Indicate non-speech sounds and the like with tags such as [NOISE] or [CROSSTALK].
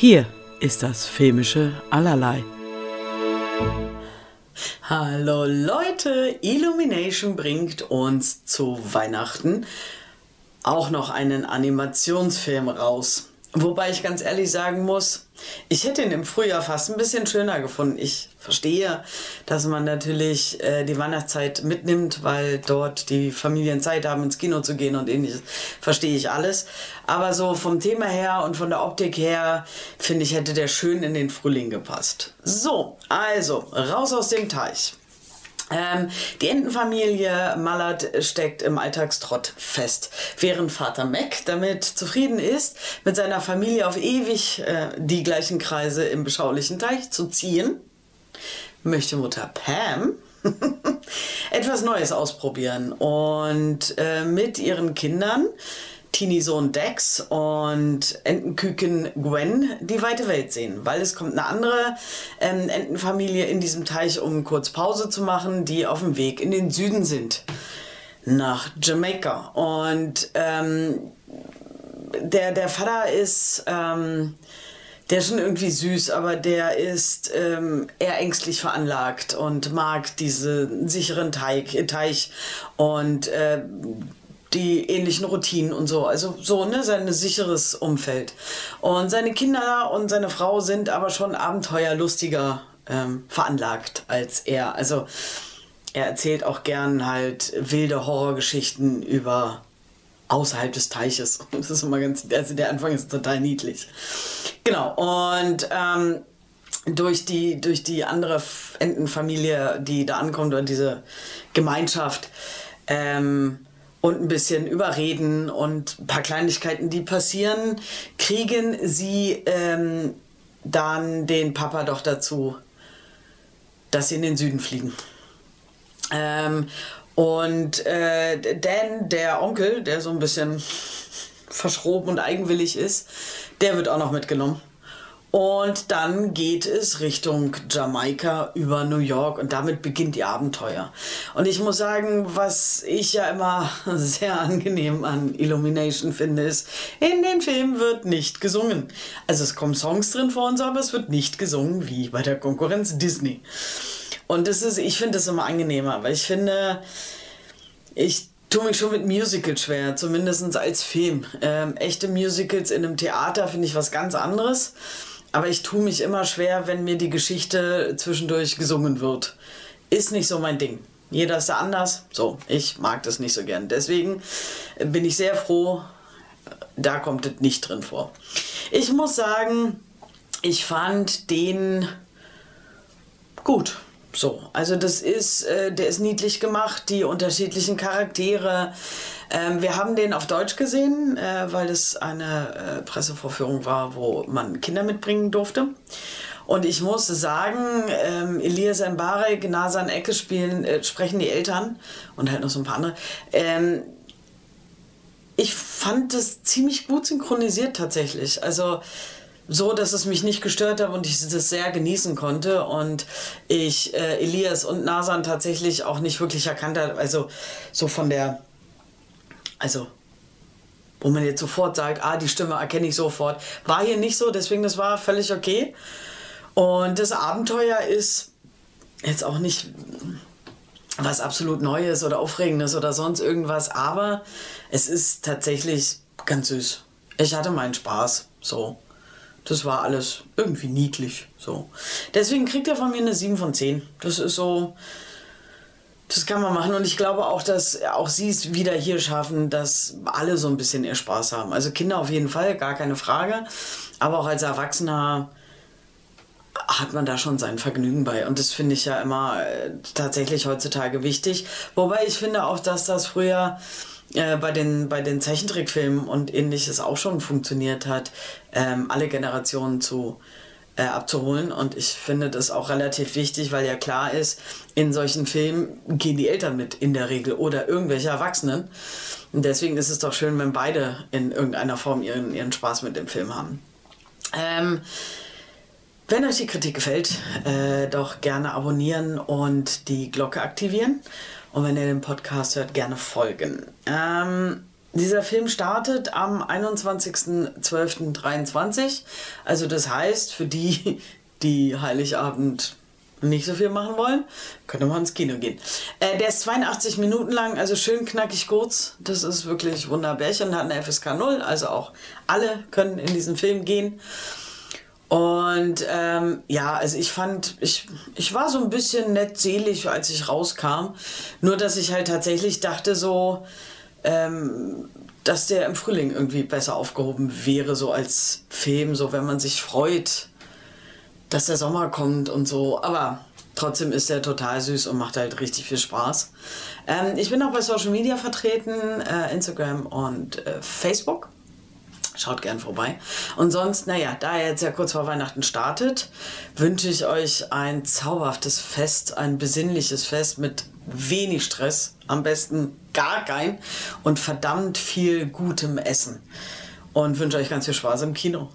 Hier ist das filmische Allerlei. Hallo Leute, Illumination bringt uns zu Weihnachten auch noch einen Animationsfilm raus. Wobei ich ganz ehrlich sagen muss, ich hätte ihn im Frühjahr fast ein bisschen schöner gefunden. Ich verstehe, dass man natürlich äh, die Weihnachtszeit mitnimmt, weil dort die Familien Zeit haben, ins Kino zu gehen und ähnliches. Verstehe ich alles. Aber so vom Thema her und von der Optik her, finde ich, hätte der schön in den Frühling gepasst. So, also, raus aus dem Teich. Ähm, die Entenfamilie Mallard steckt im Alltagstrott fest, während Vater Mac damit zufrieden ist, mit seiner Familie auf ewig äh, die gleichen Kreise im beschaulichen Teich zu ziehen, möchte Mutter Pam [LAUGHS] etwas Neues ausprobieren. Und äh, mit ihren Kindern Teenie-Sohn Dex und Entenküken Gwen die weite Welt sehen, weil es kommt eine andere ähm, Entenfamilie in diesem Teich, um kurz Pause zu machen, die auf dem Weg in den Süden sind, nach Jamaika. Und ähm, der, der Vater ist... Ähm, der ist schon irgendwie süß, aber der ist ähm, eher ängstlich veranlagt und mag diesen sicheren Teig, Teich und äh, die ähnlichen Routinen und so. Also so, ne, sein sicheres Umfeld. Und seine Kinder und seine Frau sind aber schon abenteuerlustiger ähm, veranlagt als er. Also er erzählt auch gern halt wilde Horrorgeschichten über außerhalb des Teiches. [LAUGHS] Das ist immer ganz, also der Anfang ist total niedlich. Genau, und ähm, durch die, durch die andere Entenfamilie, die da ankommt, oder diese Gemeinschaft, ähm, und ein bisschen überreden und ein paar Kleinigkeiten, die passieren, kriegen sie ähm, dann den Papa doch dazu, dass sie in den Süden fliegen. Ähm, und äh, Dan, der Onkel, der so ein bisschen verschroben und eigenwillig ist, der wird auch noch mitgenommen. Und dann geht es Richtung Jamaika über New York und damit beginnt die Abenteuer. Und ich muss sagen, was ich ja immer [LAUGHS] sehr angenehm an Illumination finde, ist, in den Filmen wird nicht gesungen. Also es kommen Songs drin vor uns, aber es wird nicht gesungen wie bei der Konkurrenz Disney. Und das ist, ich finde das immer angenehmer, weil ich finde, ich tue mich schon mit Musicals schwer, zumindest als Film. Ähm, echte Musicals in einem Theater finde ich was ganz anderes. Aber ich tue mich immer schwer, wenn mir die Geschichte zwischendurch gesungen wird. Ist nicht so mein Ding. Jeder ist da anders. So, ich mag das nicht so gern. Deswegen bin ich sehr froh, da kommt es nicht drin vor. Ich muss sagen, ich fand den gut. So, also das ist, äh, der ist niedlich gemacht, die unterschiedlichen Charaktere. Ähm, wir haben den auf Deutsch gesehen, äh, weil es eine äh, Pressevorführung war, wo man Kinder mitbringen durfte. Und ich muss sagen, ähm, Elias Mbarek, Nasan Ecke spielen, äh, sprechen die Eltern und halt noch so ein paar andere. Ähm, ich fand das ziemlich gut synchronisiert tatsächlich. Also so, dass es mich nicht gestört hat und ich das sehr genießen konnte und ich äh, Elias und Nasan tatsächlich auch nicht wirklich erkannt habe. Also so von der, also wo man jetzt sofort sagt, ah, die Stimme erkenne ich sofort. War hier nicht so, deswegen das war völlig okay. Und das Abenteuer ist jetzt auch nicht was absolut Neues oder Aufregendes oder sonst irgendwas, aber es ist tatsächlich ganz süß. Ich hatte meinen Spaß, so. Das war alles irgendwie niedlich. So. Deswegen kriegt er von mir eine 7 von 10. Das ist so. Das kann man machen und ich glaube auch, dass auch sie es wieder hier schaffen, dass alle so ein bisschen ihr Spaß haben. Also Kinder auf jeden Fall, gar keine Frage. Aber auch als Erwachsener hat man da schon sein Vergnügen bei. Und das finde ich ja immer äh, tatsächlich heutzutage wichtig. Wobei ich finde auch, dass das früher äh, bei, den, bei den Zeichentrickfilmen und ähnliches auch schon funktioniert hat, ähm, alle Generationen zu äh, abzuholen. Und ich finde das auch relativ wichtig, weil ja klar ist, in solchen Filmen gehen die Eltern mit in der Regel oder irgendwelche Erwachsenen. Und deswegen ist es doch schön, wenn beide in irgendeiner Form ihren, ihren Spaß mit dem Film haben. Ähm, wenn euch die Kritik gefällt, äh, doch gerne abonnieren und die Glocke aktivieren. Und wenn ihr den Podcast hört, gerne folgen. Ähm, dieser Film startet am 21.12.23. Also das heißt, für die, die Heiligabend nicht so viel machen wollen, könnte man ins Kino gehen. Äh, der ist 82 Minuten lang, also schön knackig kurz. Das ist wirklich wunderbärchen. Hat eine FSK 0, also auch alle können in diesen Film gehen. Und ähm, ja, also ich fand, ich, ich war so ein bisschen nett selig, als ich rauskam. Nur, dass ich halt tatsächlich dachte so, ähm, dass der im Frühling irgendwie besser aufgehoben wäre, so als Film, so wenn man sich freut, dass der Sommer kommt und so. Aber trotzdem ist er total süß und macht halt richtig viel Spaß. Ähm, ich bin auch bei Social Media vertreten, äh, Instagram und äh, Facebook. Schaut gern vorbei. Und sonst, naja, da er jetzt ja kurz vor Weihnachten startet, wünsche ich euch ein zauberhaftes Fest, ein besinnliches Fest mit wenig Stress, am besten gar kein und verdammt viel gutem Essen. Und wünsche euch ganz viel Spaß im Kino.